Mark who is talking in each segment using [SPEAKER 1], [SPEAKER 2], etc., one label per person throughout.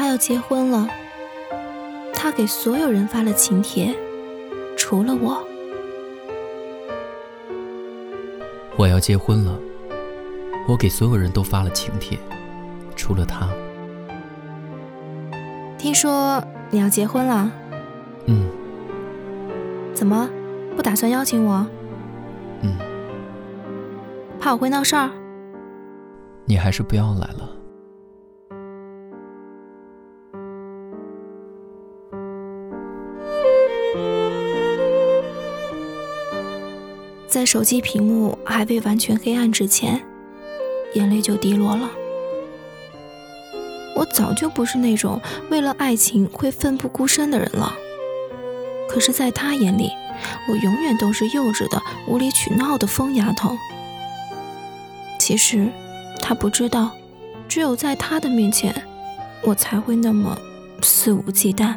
[SPEAKER 1] 他要结婚了，他给所有人发了请帖，除了我。
[SPEAKER 2] 我要结婚了，我给所有人都发了请帖，除了他。
[SPEAKER 1] 听说你要结婚了？
[SPEAKER 2] 嗯。
[SPEAKER 1] 怎么，不打算邀请我？
[SPEAKER 2] 嗯。
[SPEAKER 1] 怕我会闹事儿？
[SPEAKER 2] 你还是不要来了。
[SPEAKER 1] 在手机屏幕还未完全黑暗之前，眼泪就滴落了。我早就不是那种为了爱情会奋不顾身的人了。可是，在他眼里，我永远都是幼稚的、无理取闹的疯丫头。其实，他不知道，只有在他的面前，我才会那么肆无忌惮。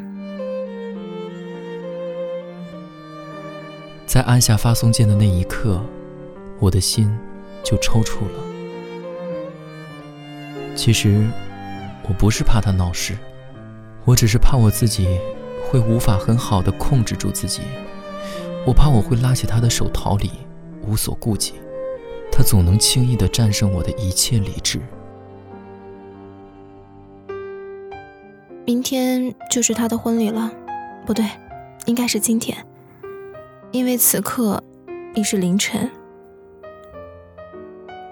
[SPEAKER 2] 在按下发送键的那一刻，我的心就抽搐了。其实，我不是怕他闹事，我只是怕我自己会无法很好的控制住自己。我怕我会拉起他的手逃离，无所顾忌。他总能轻易的战胜我的一切理智。
[SPEAKER 1] 明天就是他的婚礼了，不对，应该是今天。因为此刻已是凌晨，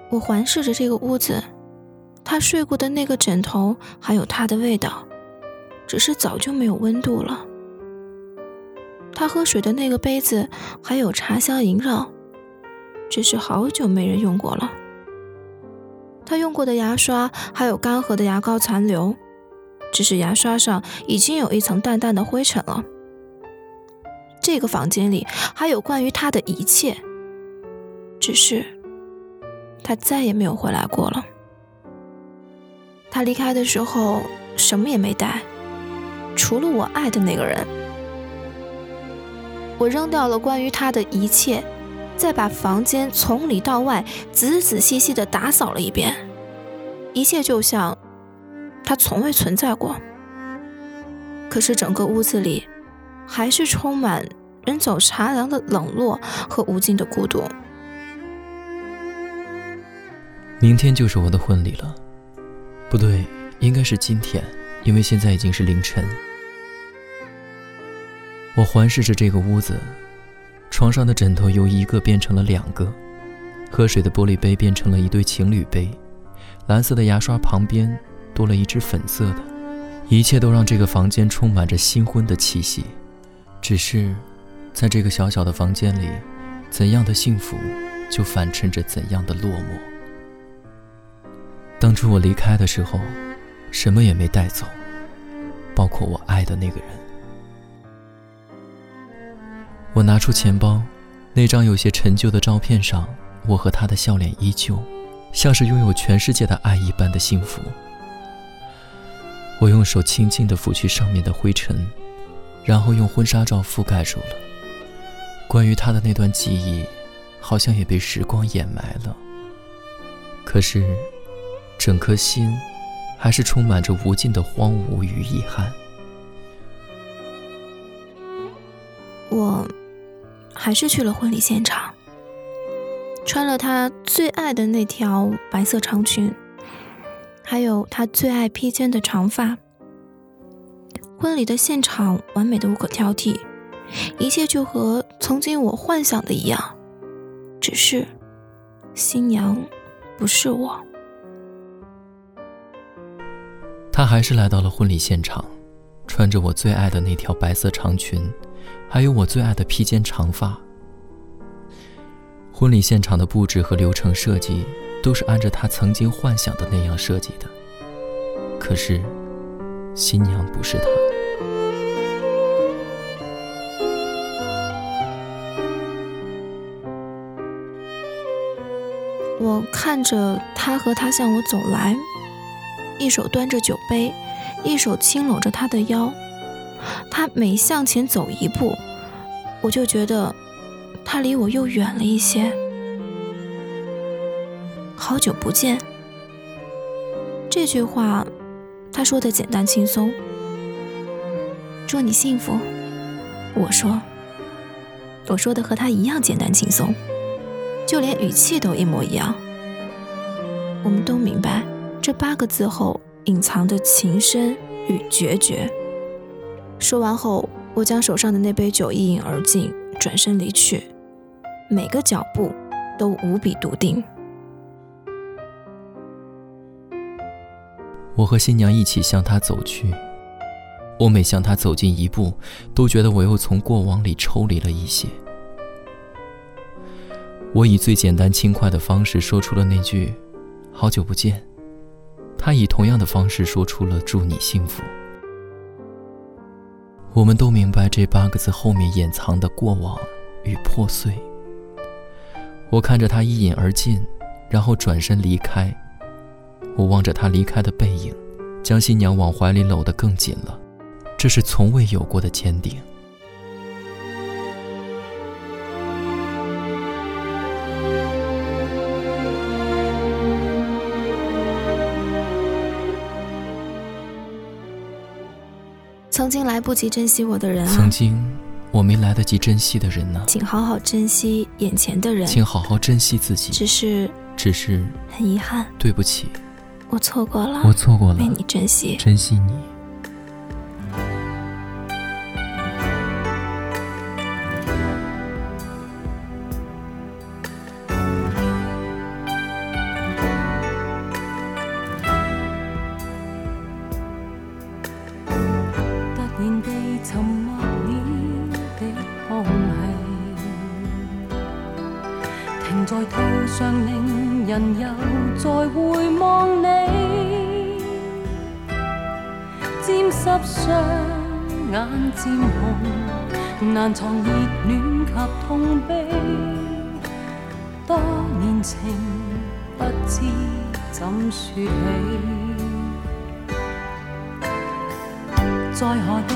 [SPEAKER 1] 我环视着这个屋子，他睡过的那个枕头还有他的味道，只是早就没有温度了。他喝水的那个杯子还有茶香萦绕，只是好久没人用过了。他用过的牙刷还有干涸的牙膏残留，只是牙刷上已经有一层淡淡的灰尘了。这个房间里还有关于他的一切，只是他再也没有回来过了。他离开的时候什么也没带，除了我爱的那个人。我扔掉了关于他的一切，再把房间从里到外仔仔细细的打扫了一遍，一切就像他从未存在过。可是整个屋子里。还是充满人走茶凉的冷落和无尽的孤独。
[SPEAKER 2] 明天就是我的婚礼了，不对，应该是今天，因为现在已经是凌晨。我环视着这个屋子，床上的枕头由一个变成了两个，喝水的玻璃杯变成了一对情侣杯，蓝色的牙刷旁边多了一只粉色的，一切都让这个房间充满着新婚的气息。只是，在这个小小的房间里，怎样的幸福，就反衬着怎样的落寞。当初我离开的时候，什么也没带走，包括我爱的那个人。我拿出钱包，那张有些陈旧的照片上，我和他的笑脸依旧，像是拥有全世界的爱一般的幸福。我用手轻轻地抚去上面的灰尘。然后用婚纱照覆盖住了。关于他的那段记忆，好像也被时光掩埋了。可是，整颗心还是充满着无尽的荒芜与遗憾。
[SPEAKER 1] 我还是去了婚礼现场，穿了他最爱的那条白色长裙，还有他最爱披肩的长发。婚礼的现场完美的无可挑剔，一切就和曾经我幻想的一样，只是新娘不是我。
[SPEAKER 2] 他还是来到了婚礼现场，穿着我最爱的那条白色长裙，还有我最爱的披肩长发。婚礼现场的布置和流程设计都是按照他曾经幻想的那样设计的，可是新娘不是
[SPEAKER 1] 他。看着他和他向我走来，一手端着酒杯，一手轻搂着他的腰。他每向前走一步，我就觉得他离我又远了一些。好久不见，这句话他说的简单轻松。祝你幸福，我说。我说的和他一样简单轻松，就连语气都一模一样。我们都明白这八个字后隐藏的情深与决绝。说完后，我将手上的那杯酒一饮而尽，转身离去，每个脚步都无比笃定。
[SPEAKER 2] 我和新娘一起向他走去。我每向他走近一步，都觉得我又从过往里抽离了一些。我以最简单轻快的方式说出了那句“好久不见”，他以同样的方式说出了“祝你幸福”。我们都明白这八个字后面掩藏的过往与破碎。我看着他一饮而尽，然后转身离开。我望着他离开的背影，将新娘往怀里搂得更紧了。这是从未有过的坚定。
[SPEAKER 1] 曾经来不及珍惜我的人啊，
[SPEAKER 2] 曾经我没来得及珍惜的人呢？
[SPEAKER 1] 请好好珍惜眼前的人，
[SPEAKER 2] 请好好珍惜自己。
[SPEAKER 1] 只是，
[SPEAKER 2] 只是
[SPEAKER 1] 很遗憾，
[SPEAKER 2] 对不起，
[SPEAKER 1] 我错过了，
[SPEAKER 2] 我错过了
[SPEAKER 1] 被你珍惜，
[SPEAKER 2] 珍惜你。
[SPEAKER 3] 路上，令人又再回望你，沾湿双眼渐红，难藏热恋及痛悲。多年情，不知怎说起，在何地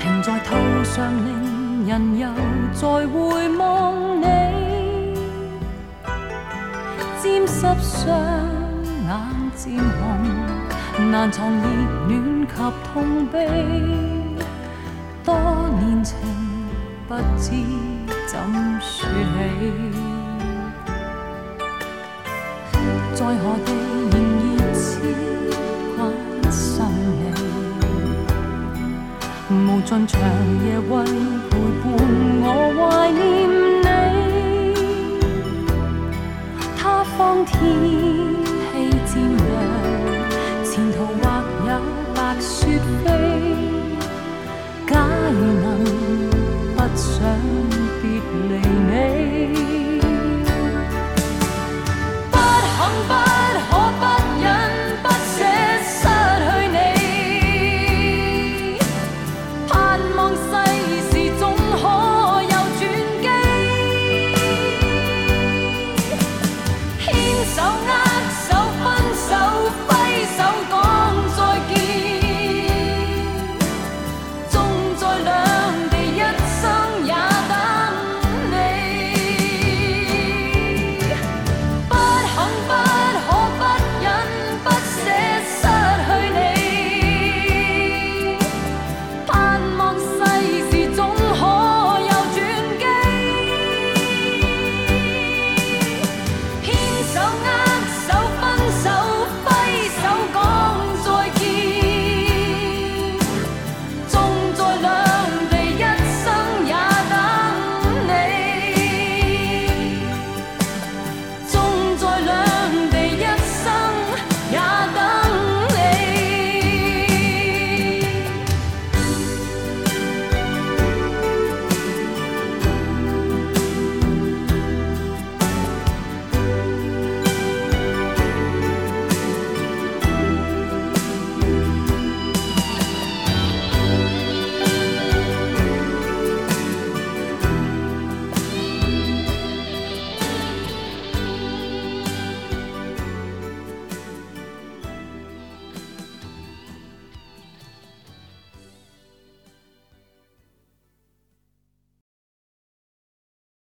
[SPEAKER 3] 停在途上，令人又再回望你。沾湿双眼渐红，难藏热恋及痛悲。多年情，不知怎说起，在何地？尽长夜为陪伴我怀念你。他方天气渐凉，前途或有白雪飞。